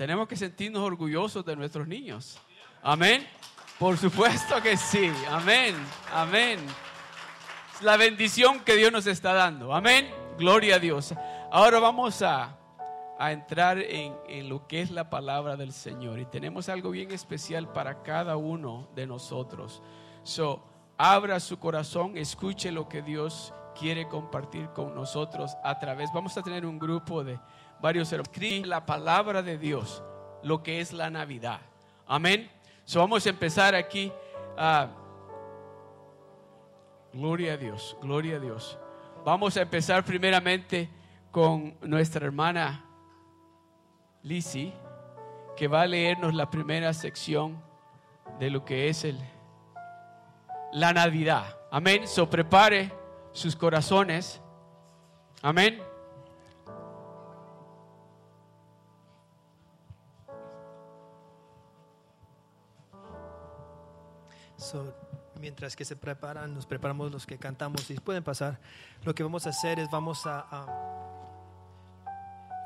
Tenemos que sentirnos orgullosos de nuestros niños. Amén. Por supuesto que sí. Amén. Amén. Es la bendición que Dios nos está dando. Amén. Gloria a Dios. Ahora vamos a, a entrar en, en lo que es la palabra del Señor. Y tenemos algo bien especial para cada uno de nosotros. So, abra su corazón, escuche lo que Dios quiere compartir con nosotros a través. Vamos a tener un grupo de varios hermanos. La palabra de Dios, lo que es la Navidad. Amén. So, vamos a empezar aquí. ah, gloria a Dios, gloria a Dios. Vamos a empezar primeramente con nuestra hermana Lizzie, que va a leernos la primera sección de lo que es el, la Navidad. Amén. So prepare sus corazones. Amén. So, mientras que se preparan, nos preparamos los que cantamos y pueden pasar. Lo que vamos a hacer es vamos a, a-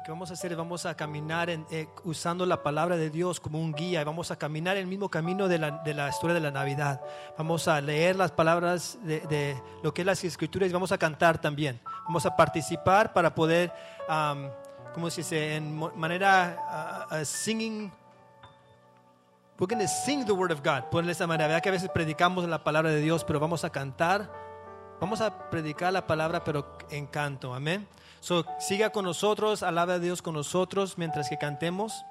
que vamos a hacer es vamos a caminar en, eh, usando la palabra de Dios como un guía y vamos a caminar el mismo camino de la, de la historia de la Navidad. Vamos a leer las palabras de, de lo que es las escrituras y vamos a cantar también. Vamos a participar para poder, um, ¿cómo se dice? En manera ah, ah, singing We're going to sing the word of God. Ponle esa manera. Vea que a veces predicamos la palabra de Dios, pero vamos a cantar. Vamos a predicar la palabra, pero en canto. Amén. So, siga con nosotros, alaba a Dios con nosotros mientras que cantemos.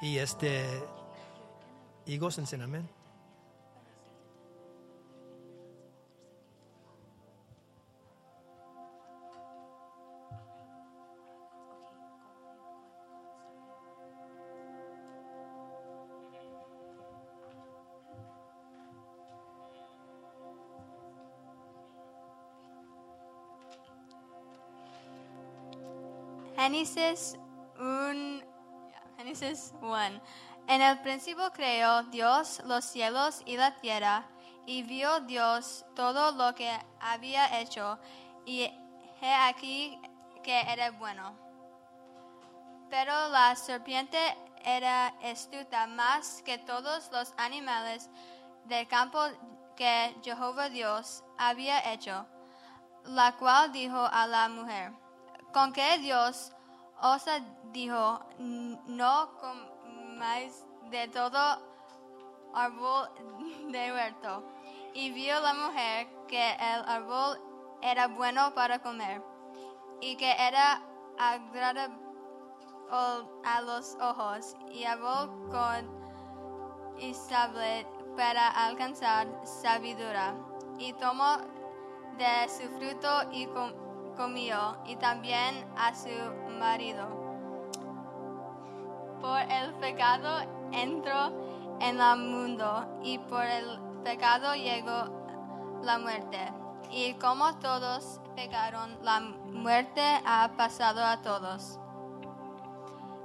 Y este. Y gócense, amén. Génesis 1. Génesis 1. En el principio creó Dios los cielos y la tierra, y vio Dios todo lo que había hecho, y he aquí que era bueno. Pero la serpiente era astuta más que todos los animales del campo que Jehová Dios había hecho, la cual dijo a la mujer, con que Dios os dijo, no comáis de todo árbol de huerto. Y vio la mujer que el árbol era bueno para comer y que era agradable a los ojos y árbol con y sable para alcanzar sabiduría. Y tomó de su fruto y com- comió, y también a su marido. Por el pecado entró en el mundo, y por el pecado llegó la muerte. Y como todos pecaron, la muerte ha pasado a todos.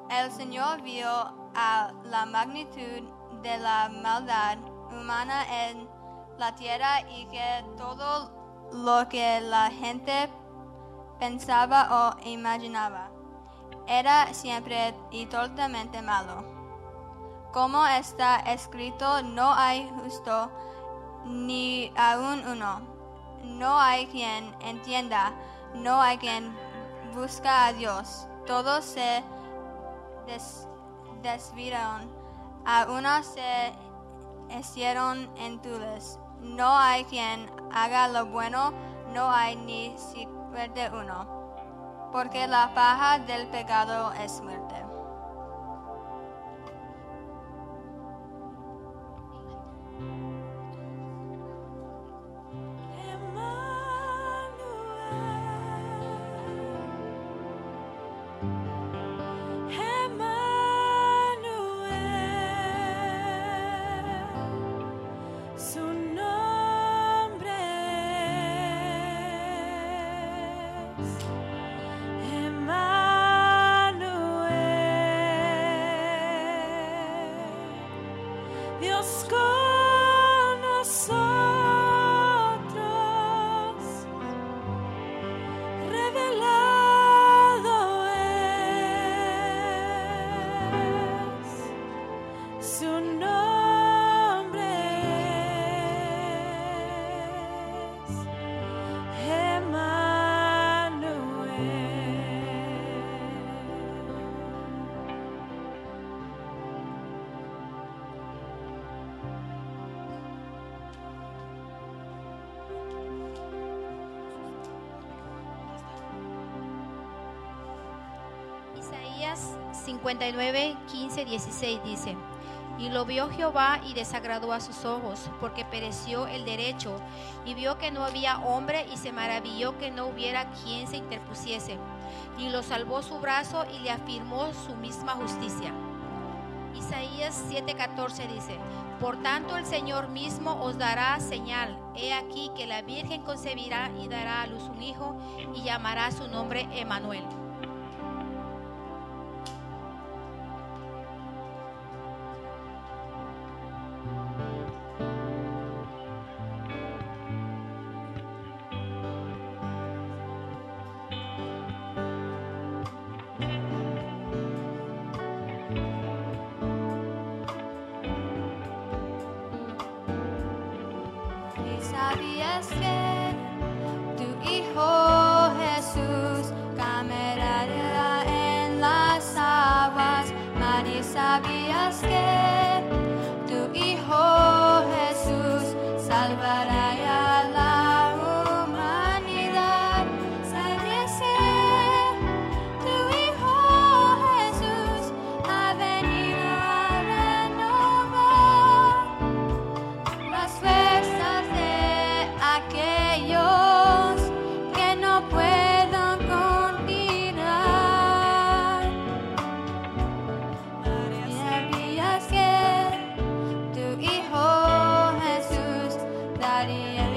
El Señor vio a la magnitud de la maldad humana en la tierra y que todo lo que la gente pensaba o imaginaba era siempre y totalmente malo. Como está escrito, no hay justo ni aún uno. No hay quien entienda, no hay quien busca a Dios. Todos se des- desviaron, a una se hicieron entules. No hay quien haga lo bueno, no hay ni siquiera uno. Porque la paja del pecado es muerte. 59, 15, 16 dice, y lo vio Jehová y desagradó a sus ojos, porque pereció el derecho, y vio que no había hombre, y se maravilló que no hubiera quien se interpusiese. Y lo salvó su brazo y le afirmó su misma justicia. Isaías 7:14 dice, Por tanto el Señor mismo os dará señal. He aquí que la Virgen concebirá y dará a luz un hijo y llamará su nombre Emanuel. everybody.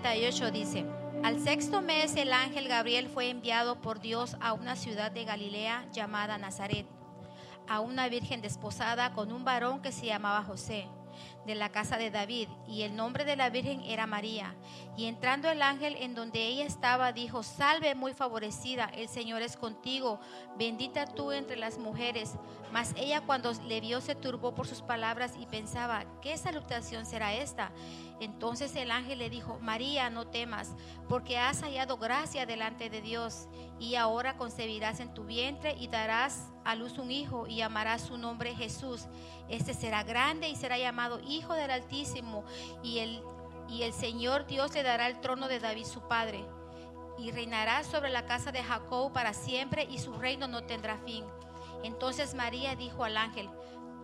38 dice, al sexto mes el ángel Gabriel fue enviado por Dios a una ciudad de Galilea llamada Nazaret, a una virgen desposada con un varón que se llamaba José, de la casa de David, y el nombre de la virgen era María. Y entrando el ángel en donde ella estaba, dijo, salve muy favorecida, el Señor es contigo, bendita tú entre las mujeres. Mas ella cuando le vio se turbó por sus palabras y pensaba, ¿qué salutación será esta? Entonces el ángel le dijo, María, no temas, porque has hallado gracia delante de Dios, y ahora concebirás en tu vientre y darás a luz un hijo y llamarás su nombre Jesús. Este será grande y será llamado Hijo del Altísimo, y el, y el Señor Dios le dará el trono de David su padre, y reinará sobre la casa de Jacob para siempre, y su reino no tendrá fin. Entonces María dijo al ángel,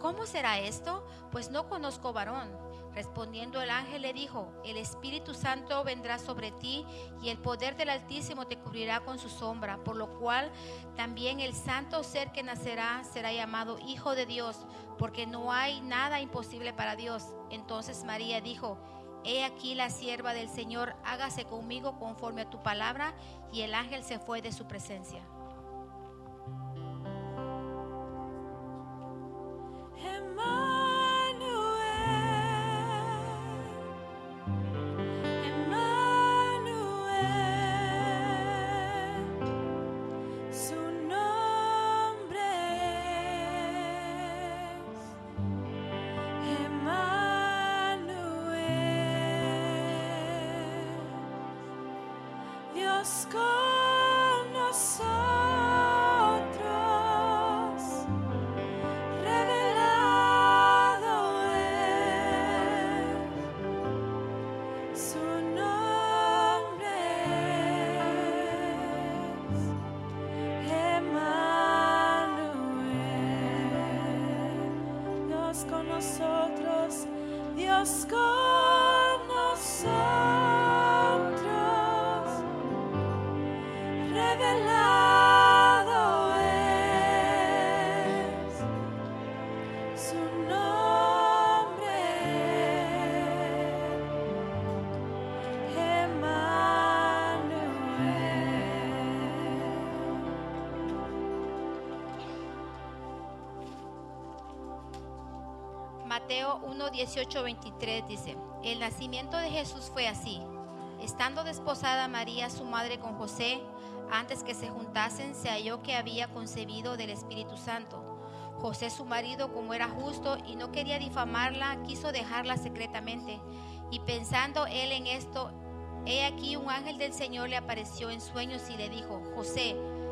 ¿cómo será esto? Pues no conozco varón. Respondiendo el ángel le dijo, el Espíritu Santo vendrá sobre ti y el poder del Altísimo te cubrirá con su sombra, por lo cual también el santo ser que nacerá será llamado Hijo de Dios, porque no hay nada imposible para Dios. Entonces María dijo, He aquí la sierva del Señor, hágase conmigo conforme a tu palabra, y el ángel se fue de su presencia. Dios Mateo 1, 18, 23 dice, el nacimiento de Jesús fue así. Estando desposada María, su madre, con José, antes que se juntasen, se halló que había concebido del Espíritu Santo. José, su marido, como era justo y no quería difamarla, quiso dejarla secretamente. Y pensando él en esto, he aquí un ángel del Señor le apareció en sueños y le dijo, José,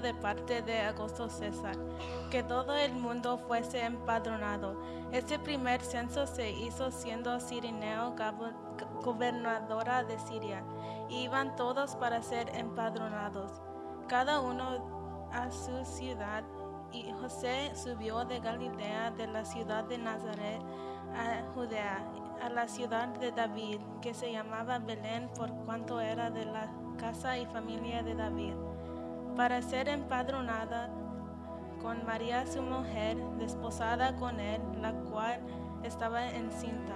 De parte de Augusto César, que todo el mundo fuese empadronado. Este primer censo se hizo siendo Cirineo gabo- gobernadora de Siria, y iban todos para ser empadronados, cada uno a su ciudad. Y José subió de Galilea, de la ciudad de Nazaret, a Judea, a la ciudad de David, que se llamaba Belén por cuanto era de la casa y familia de David, para ser empadronada con María su mujer, desposada con él, la cual estaba encinta.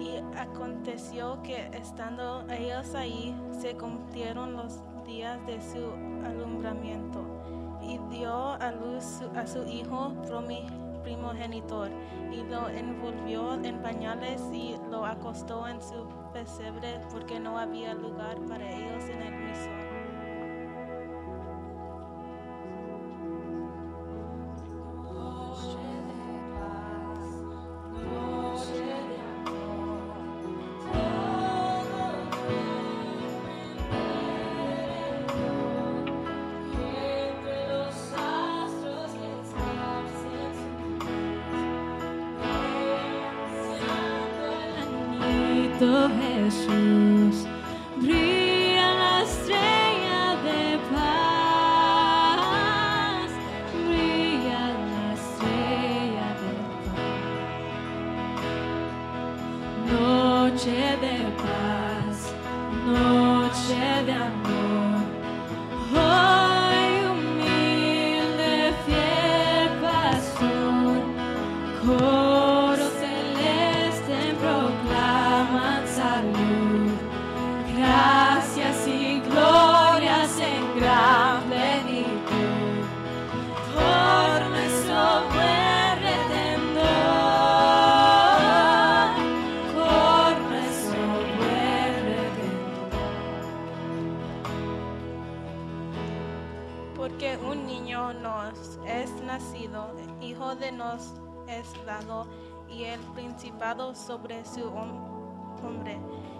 Y aconteció que estando ellos ahí, se cumplieron los días de su alumbramiento, y dio a luz a su hijo primogenitor, y lo envolvió en pañales y lo acostó en su pesebre, porque no había lugar para ellos en el mismo. sobre su hombre,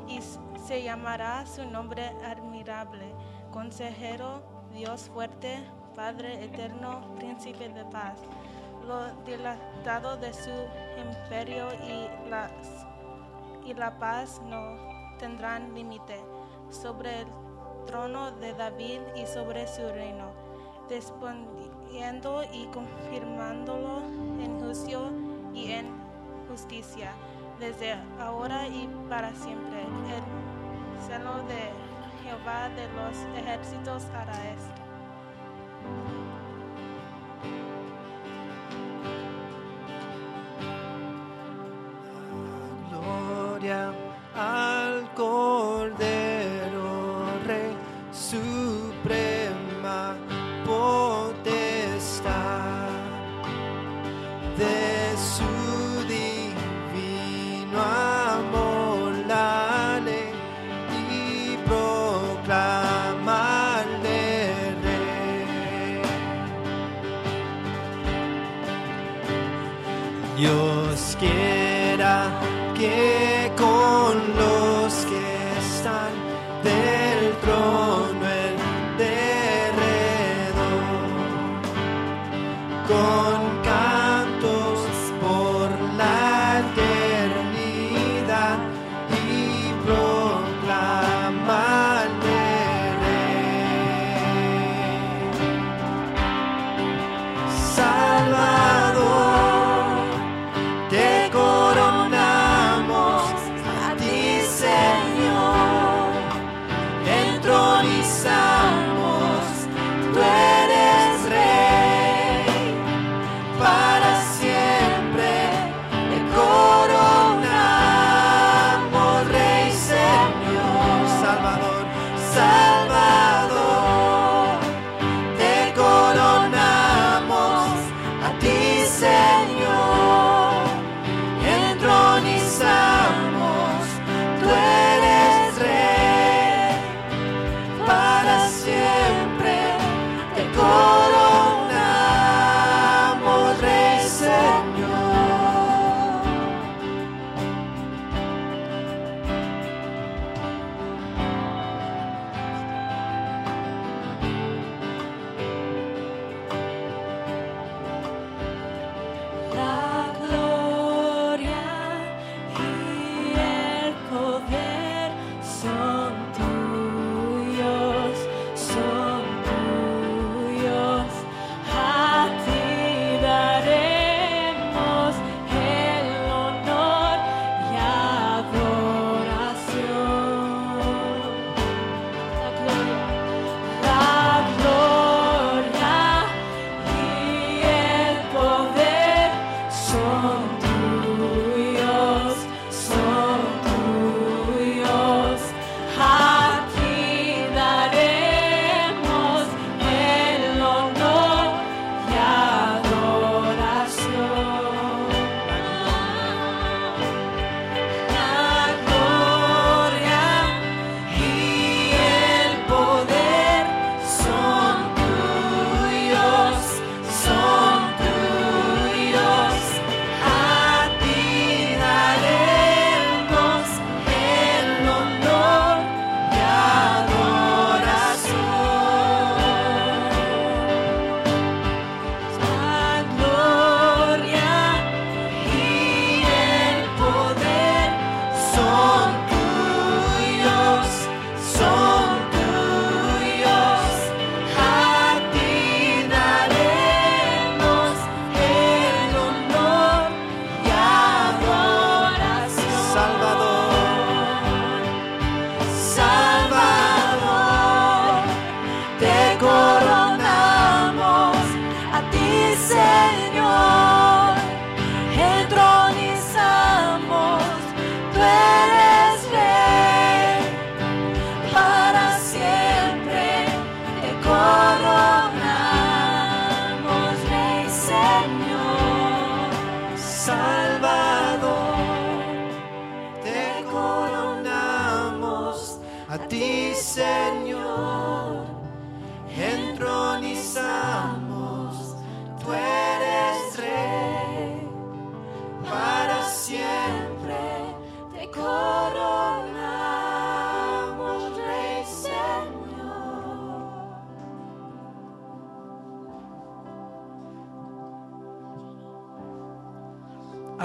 y se llamará su nombre admirable, consejero, Dios fuerte, Padre eterno, príncipe de paz. Lo dilatado de su imperio y, y la paz no tendrán límite sobre el trono de David y sobre su reino, respondiendo y confirmándolo en juicio y en justicia desde ahora y para siempre. El seno de Jehová de los ejércitos hará esto.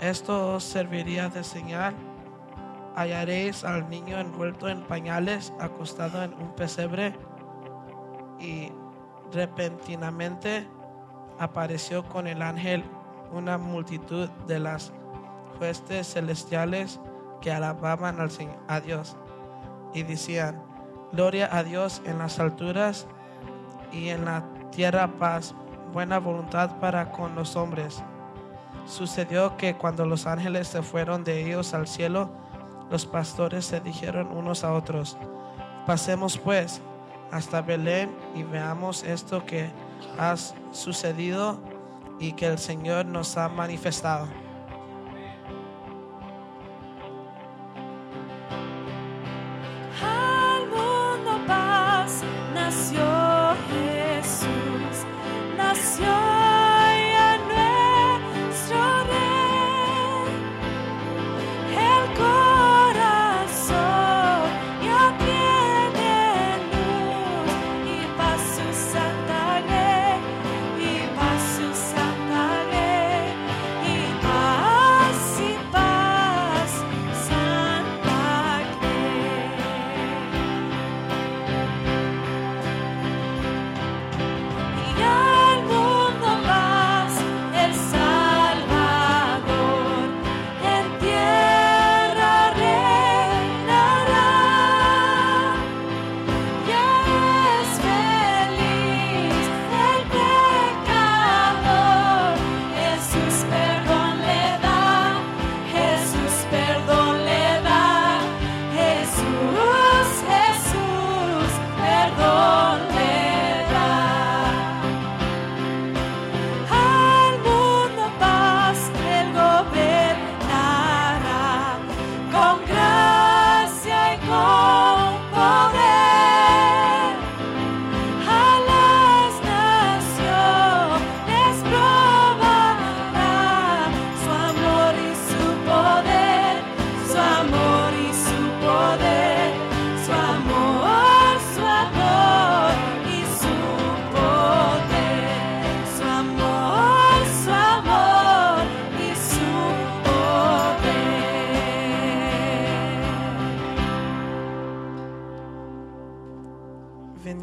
Esto os serviría de señal. Hallaréis al niño envuelto en pañales, acostado en un pesebre, y repentinamente apareció con el ángel una multitud de las huestes celestiales que alababan al Señor, a Dios y decían, gloria a Dios en las alturas y en la tierra paz, buena voluntad para con los hombres. Sucedió que cuando los ángeles se fueron de ellos al cielo, los pastores se dijeron unos a otros, pasemos pues hasta Belén y veamos esto que ha sucedido y que el Señor nos ha manifestado.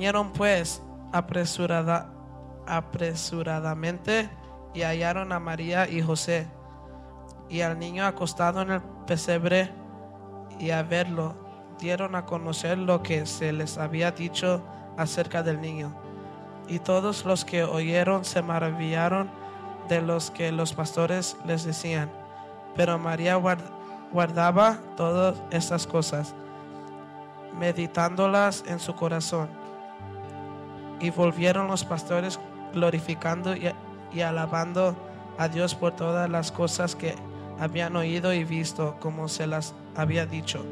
Vinieron pues apresurada, apresuradamente y hallaron a María y José y al niño acostado en el pesebre y a verlo dieron a conocer lo que se les había dicho acerca del niño. Y todos los que oyeron se maravillaron de los que los pastores les decían. Pero María guard- guardaba todas estas cosas, meditándolas en su corazón. Y volvieron los pastores glorificando y, alabando a Dios por todas las cosas que habían oído y visto, como se las había dicho.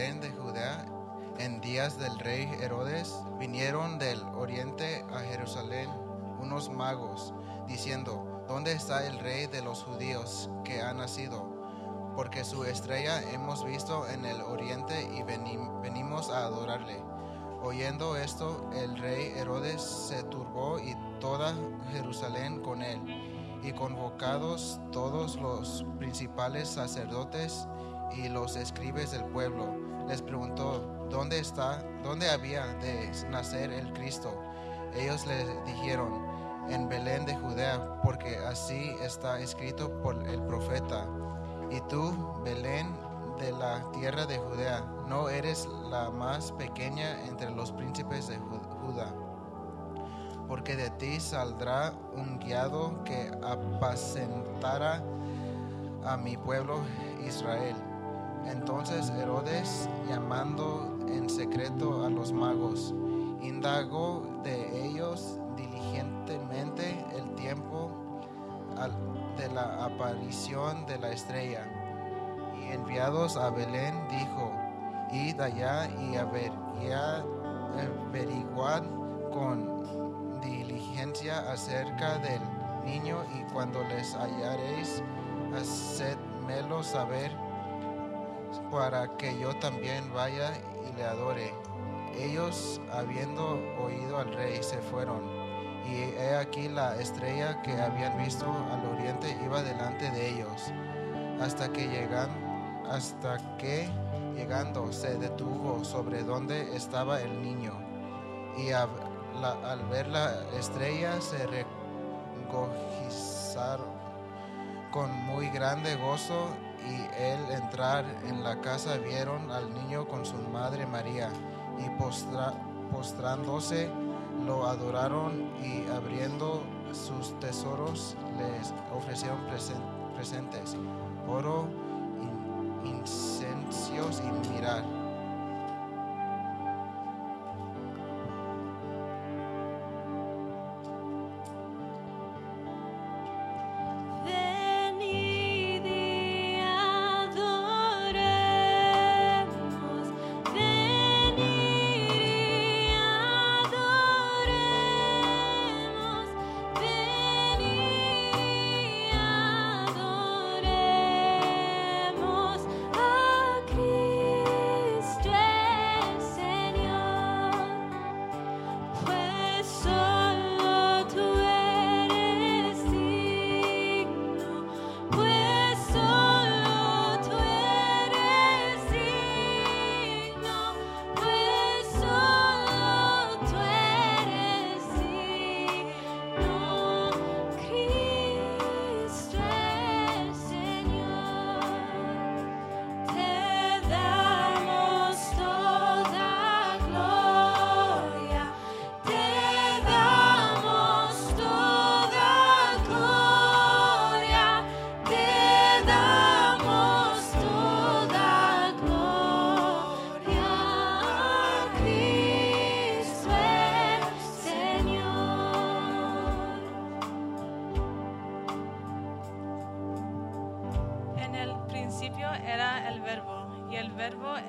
De Judea en días del rey Herodes. Vinieron del oriente a Jerusalén unos magos, diciendo, ¿dónde está el rey de los judíos que ha nacido? Porque su estrella hemos visto en el oriente y veni- venimos a adorarle. Oyendo esto, el rey Herodes se turbó y toda Jerusalén con él. Y convocados todos los principales sacerdotes y los escribes del pueblo, les preguntó, ¿dónde está, dónde había de nacer el Cristo? Ellos le dijeron, en Belén de Judea, porque así está escrito por el profeta. Y tú, Belén de la tierra de Judea, no eres la más pequeña entre los príncipes de Ju- Judá, porque de ti saldrá un guiado que apacentará a mi pueblo Israel. Entonces Herodes, llamando en secreto a los magos, indagó de ellos diligentemente el tiempo de la aparición de la estrella. Y enviados a Belén dijo, id allá y averiguad con diligencia acerca del niño y cuando les hallaréis, hacedmelo saber para que yo también vaya y le adore. Ellos, habiendo oído al rey, se fueron. Y he aquí la estrella que habían visto al oriente iba delante de ellos, hasta que llegan, hasta que llegando se detuvo sobre donde estaba el niño. Y al ver la estrella se regocijaron con muy grande gozo y el entrar en la casa vieron al niño con su madre María y postrándose lo adoraron y abriendo sus tesoros les ofrecieron presen- presentes, oro, in- y mirar.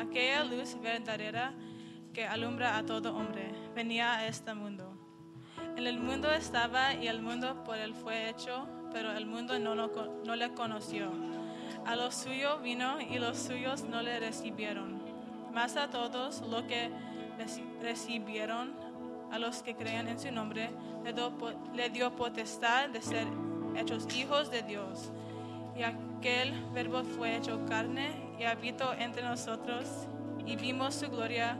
Aquella luz verdadera que alumbra a todo hombre venía a este mundo. En el mundo estaba y el mundo por él fue hecho, pero el mundo no, lo no le conoció. A lo suyo vino y los suyos no le recibieron. Mas a todos lo que reci- recibieron, a los que creían en su nombre, le dio, le dio potestad de ser hechos hijos de Dios. Y aquel verbo fue hecho carne y habitó entre nosotros y vimos su gloria,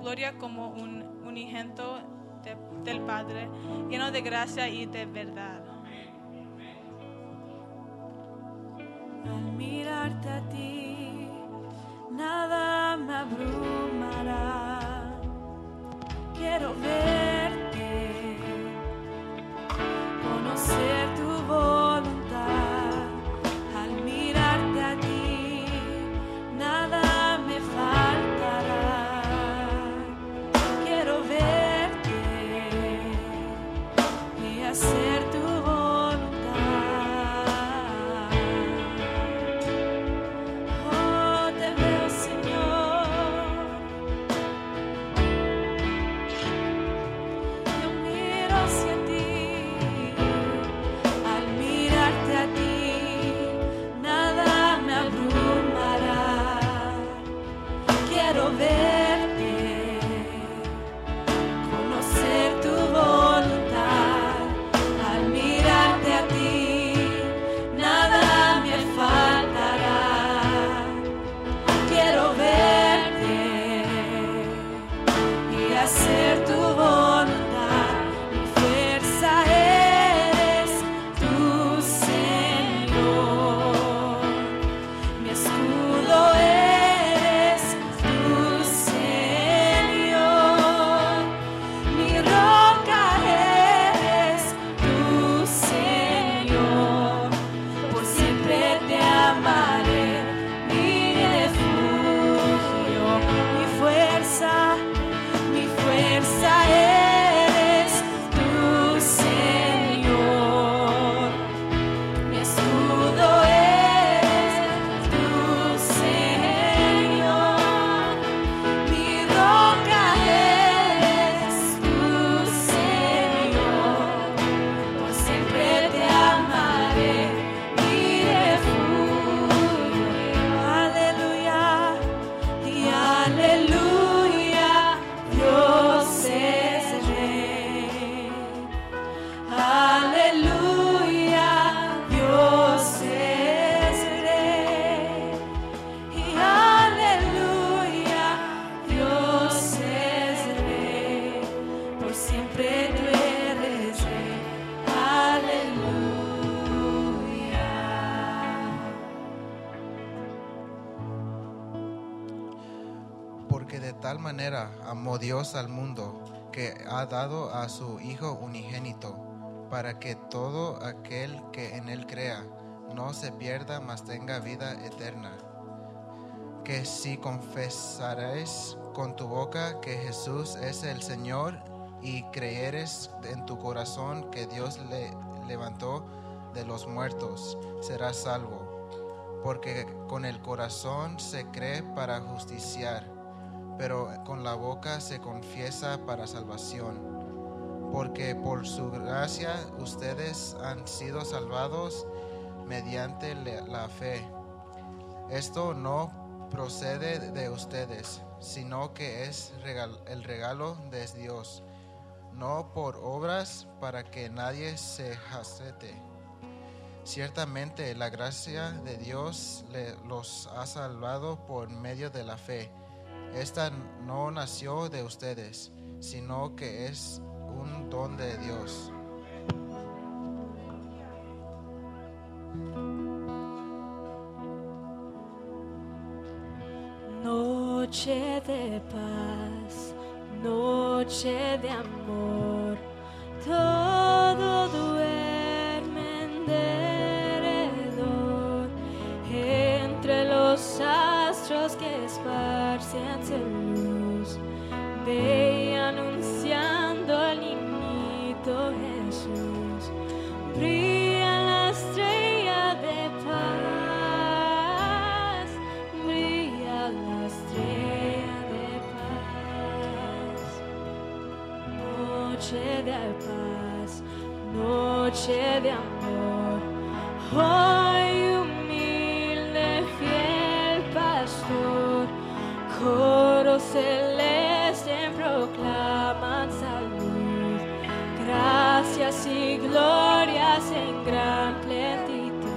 gloria como un unigento de- del Padre, lleno de gracia y de verdad. Al mirarte a ti, nada me abrumará. Quiero verte, Dios al mundo que ha dado a su Hijo unigénito, para que todo aquel que en Él crea no se pierda, mas tenga vida eterna. Que si confesaréis con tu boca que Jesús es el Señor y creyeres en tu corazón que Dios le levantó de los muertos, serás salvo. Porque con el corazón se cree para justiciar pero con la boca se confiesa para salvación. Porque por su gracia ustedes han sido salvados mediante la fe. Esto no procede de ustedes, sino que es el regalo de Dios, no por obras para que nadie se jacete. Ciertamente la gracia de Dios los ha salvado por medio de la fe. Esta no nació de ustedes, sino que es un don de Dios. Noche de paz, noche de amor, todo su luz, ve anunciando al niñito Jesús, brilla la estrella de paz, brilla la estrella de paz. Noche de paz, noche de amor. Hoy celeste proclaman salud, gracias y glorias en gran plenitud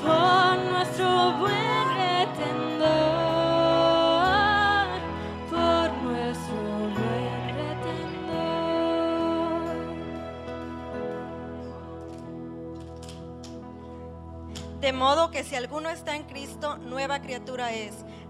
por nuestro buen retendor, por nuestro buen retendor. De modo que si alguno está en Cristo, nueva criatura es.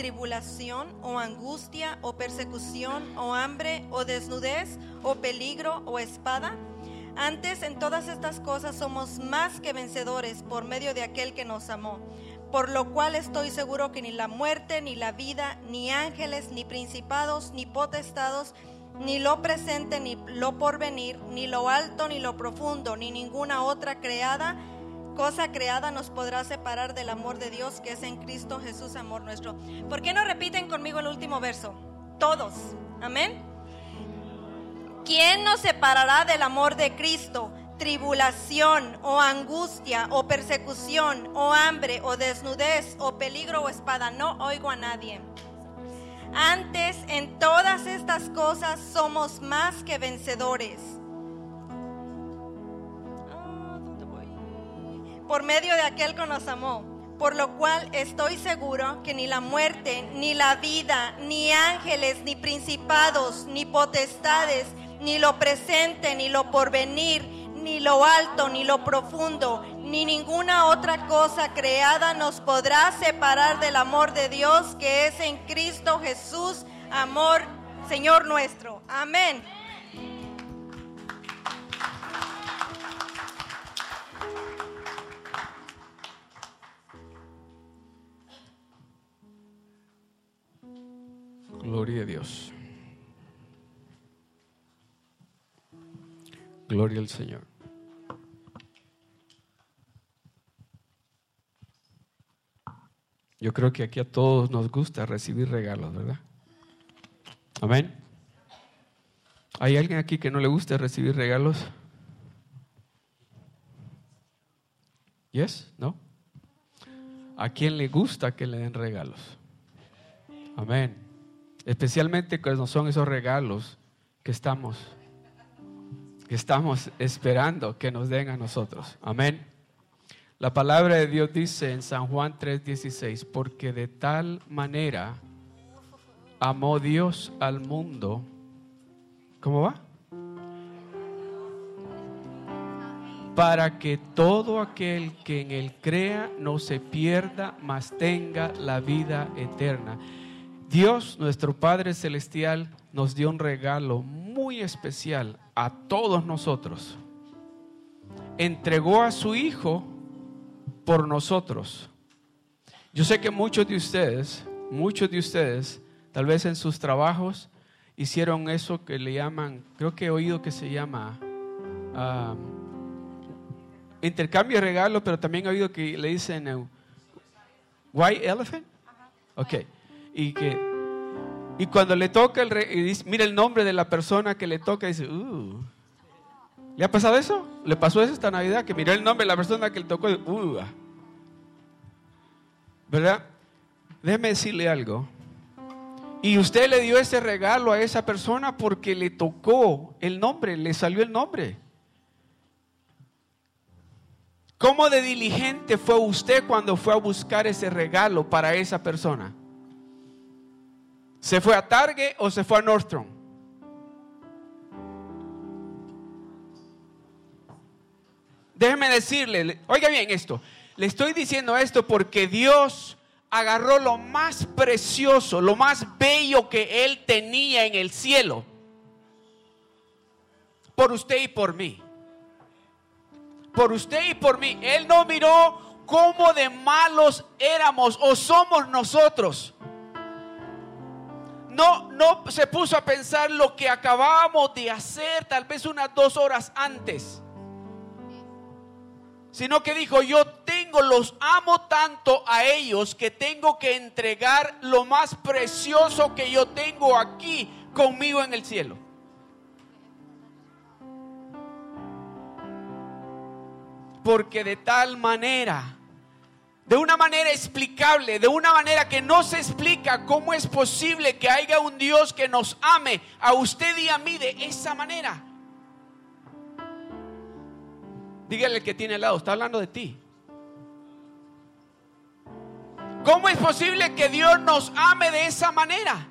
¿Tribulación o angustia o persecución o hambre o desnudez o peligro o espada? Antes en todas estas cosas somos más que vencedores por medio de aquel que nos amó. Por lo cual estoy seguro que ni la muerte, ni la vida, ni ángeles, ni principados, ni potestados, ni lo presente, ni lo porvenir, ni lo alto, ni lo profundo, ni ninguna otra creada cosa creada nos podrá separar del amor de Dios que es en Cristo Jesús, amor nuestro. ¿Por qué no repiten conmigo el último verso? Todos. Amén. ¿Quién nos separará del amor de Cristo? Tribulación o angustia o persecución o hambre o desnudez o peligro o espada. No oigo a nadie. Antes en todas estas cosas somos más que vencedores. Por medio de aquel que nos amó. Por lo cual estoy seguro que ni la muerte, ni la vida, ni ángeles, ni principados, ni potestades, ni lo presente, ni lo porvenir, ni lo alto, ni lo profundo, ni ninguna otra cosa creada nos podrá separar del amor de Dios que es en Cristo Jesús, amor Señor nuestro. Amén. Gloria a Dios. Gloria al Señor. Yo creo que aquí a todos nos gusta recibir regalos, ¿verdad? Amén. ¿Hay alguien aquí que no le guste recibir regalos? ¿Yes? ¿No? ¿A quién le gusta que le den regalos? Amén. Especialmente cuando son esos regalos que estamos que estamos esperando que nos den a nosotros. Amén. La palabra de Dios dice en San Juan 3:16, porque de tal manera amó Dios al mundo. ¿Cómo va? Para que todo aquel que en él crea no se pierda, mas tenga la vida eterna. Dios, nuestro Padre Celestial, nos dio un regalo muy especial a todos nosotros. Entregó a su Hijo por nosotros. Yo sé que muchos de ustedes, muchos de ustedes, tal vez en sus trabajos, hicieron eso que le llaman, creo que he oído que se llama ah, intercambio de regalos, pero también he oído que le dicen eh, white elephant. Ok. Y que y cuando le toca el y dice, mira el nombre de la persona que le toca dice, uh. ¿Le ha pasado eso? ¿Le pasó eso esta Navidad? Que miró el nombre de la persona que le tocó uh. ¿Verdad? Déjeme decirle algo. Y usted le dio ese regalo a esa persona porque le tocó el nombre, le salió el nombre. ¿Cómo de diligente fue usted cuando fue a buscar ese regalo para esa persona? ¿Se fue a Target o se fue a Nordstrom? Déjeme decirle, oiga bien esto, le estoy diciendo esto porque Dios agarró lo más precioso, lo más bello que Él tenía en el cielo, por usted y por mí. Por usted y por mí. Él no miró cómo de malos éramos o somos nosotros no, no se puso a pensar lo que acabábamos de hacer tal vez unas dos horas antes. Sino que dijo, yo tengo, los amo tanto a ellos que tengo que entregar lo más precioso que yo tengo aquí conmigo en el cielo. Porque de tal manera de una manera explicable, de una manera que no se explica cómo es posible que haya un Dios que nos ame a usted y a mí de esa manera. Dígale al que tiene al lado, está hablando de ti. ¿Cómo es posible que Dios nos ame de esa manera?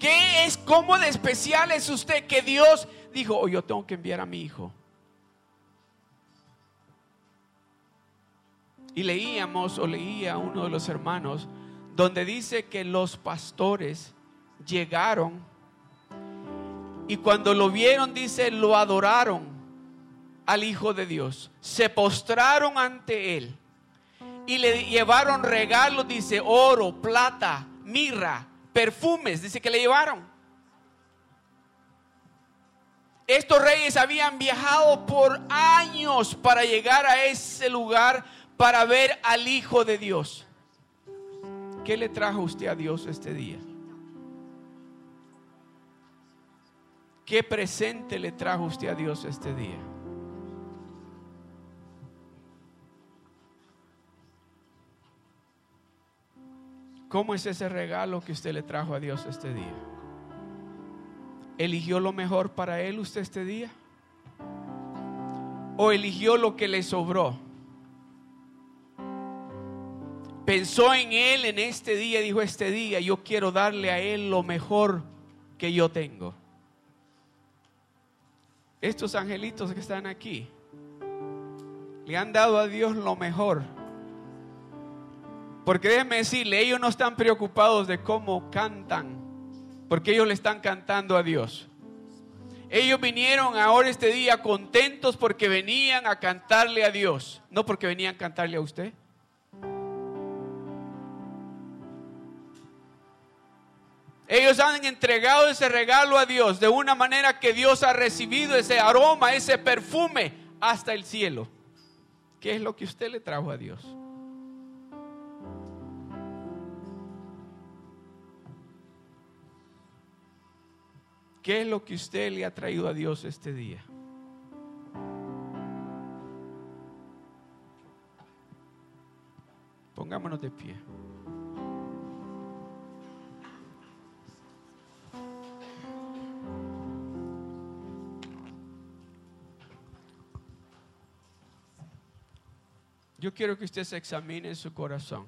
¿Qué es, cómo de especial es usted que Dios dijo, oh, yo tengo que enviar a mi hijo? Y leíamos o leía uno de los hermanos donde dice que los pastores llegaron y cuando lo vieron, dice, lo adoraron al Hijo de Dios. Se postraron ante Él y le llevaron regalos, dice, oro, plata, mirra, perfumes, dice que le llevaron. Estos reyes habían viajado por años para llegar a ese lugar para ver al Hijo de Dios. ¿Qué le trajo usted a Dios este día? ¿Qué presente le trajo usted a Dios este día? ¿Cómo es ese regalo que usted le trajo a Dios este día? ¿Eligió lo mejor para Él usted este día? ¿O eligió lo que le sobró? Pensó en Él en este día, dijo este día, yo quiero darle a Él lo mejor que yo tengo. Estos angelitos que están aquí le han dado a Dios lo mejor. Porque déjenme decirle, ellos no están preocupados de cómo cantan, porque ellos le están cantando a Dios. Ellos vinieron ahora este día contentos porque venían a cantarle a Dios, no porque venían a cantarle a usted. Ellos han entregado ese regalo a Dios de una manera que Dios ha recibido ese aroma, ese perfume hasta el cielo. ¿Qué es lo que usted le trajo a Dios? ¿Qué es lo que usted le ha traído a Dios este día? Pongámonos de pie. Yo quiero que usted se examine su corazón.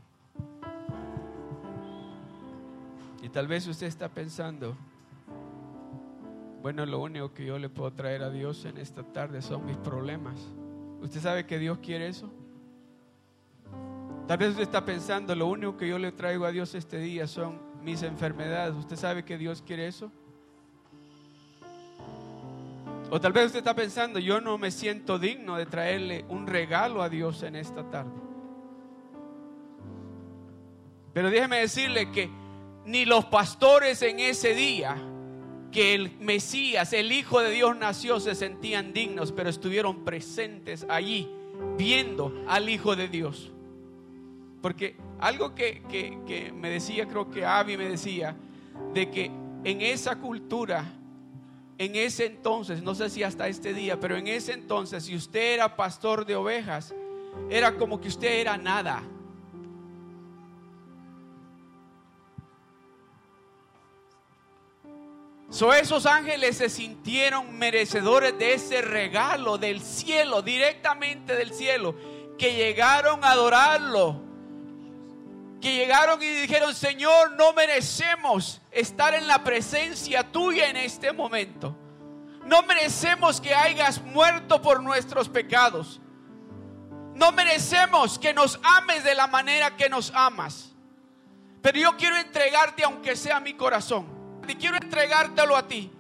Y tal vez usted está pensando, bueno, lo único que yo le puedo traer a Dios en esta tarde son mis problemas. ¿Usted sabe que Dios quiere eso? Tal vez usted está pensando, lo único que yo le traigo a Dios este día son mis enfermedades. ¿Usted sabe que Dios quiere eso? O tal vez usted está pensando, yo no me siento digno de traerle un regalo a Dios en esta tarde. Pero déjeme decirle que ni los pastores en ese día que el Mesías, el Hijo de Dios nació, se sentían dignos, pero estuvieron presentes allí viendo al Hijo de Dios. Porque algo que, que, que me decía, creo que Avi me decía, de que en esa cultura en ese entonces, no sé si hasta este día, pero en ese entonces, si usted era pastor de ovejas, era como que usted era nada. So, esos ángeles se sintieron merecedores de ese regalo del cielo, directamente del cielo, que llegaron a adorarlo, que llegaron y dijeron, Señor, no merecemos estar en la presencia tuya en este momento. No merecemos que hayas muerto por nuestros pecados. No merecemos que nos ames de la manera que nos amas. Pero yo quiero entregarte aunque sea mi corazón. Y quiero entregártelo a ti.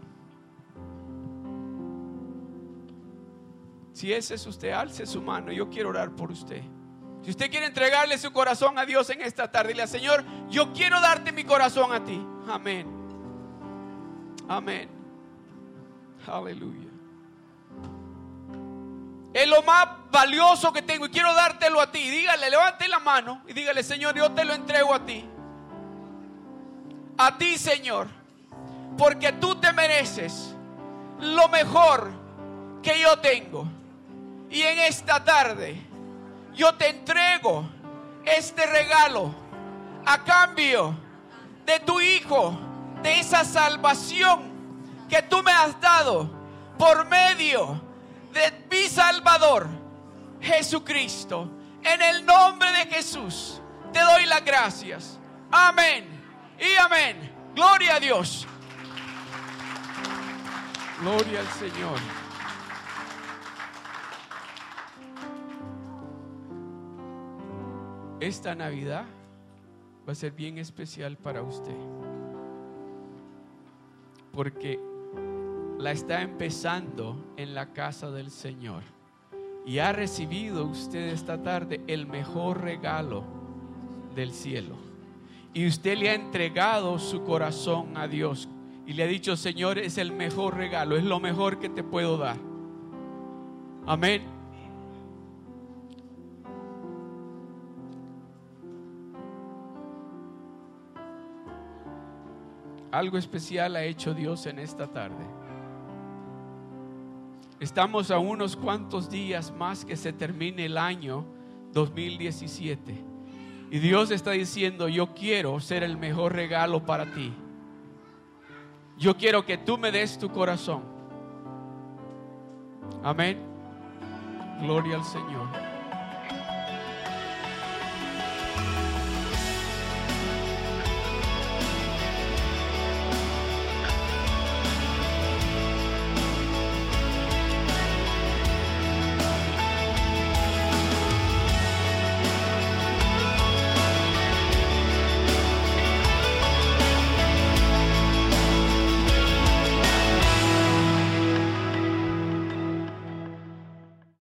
Si ese es usted, alce su mano. Yo quiero orar por usted. Si usted quiere entregarle su corazón a Dios en esta tarde, dile, Señor, yo quiero darte mi corazón a ti. Amén. Amén. Aleluya. Es lo más valioso que tengo y quiero dártelo a ti. Dígale, levante la mano y dígale, Señor, yo te lo entrego a ti. A ti, Señor. Porque tú te mereces lo mejor que yo tengo. Y en esta tarde yo te entrego este regalo a cambio de tu Hijo, de esa salvación que tú me has dado por medio de mi Salvador, Jesucristo. En el nombre de Jesús te doy las gracias. Amén y amén. Gloria a Dios. Gloria al Señor. Esta Navidad va a ser bien especial para usted. Porque la está empezando en la casa del Señor. Y ha recibido usted esta tarde el mejor regalo del cielo. Y usted le ha entregado su corazón a Dios. Y le ha dicho, Señor, es el mejor regalo, es lo mejor que te puedo dar. Amén. Algo especial ha hecho Dios en esta tarde. Estamos a unos cuantos días más que se termine el año 2017. Y Dios está diciendo, yo quiero ser el mejor regalo para ti. Yo quiero que tú me des tu corazón. Amén. Gloria al Señor.